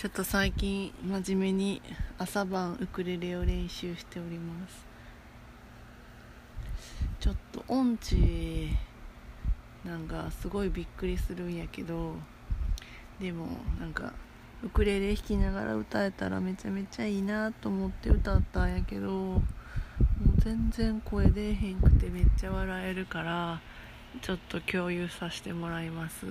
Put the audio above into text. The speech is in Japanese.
ちょっと最近真面目に朝晩ウクレレを練習しておりますちょっと音痴なんかすごいびっくりするんやけどでもなんかウクレレ弾きながら歌えたらめちゃめちゃいいなと思って歌ったんやけどもう全然声出えへんくてめっちゃ笑えるからちょっと共有させてもらいます。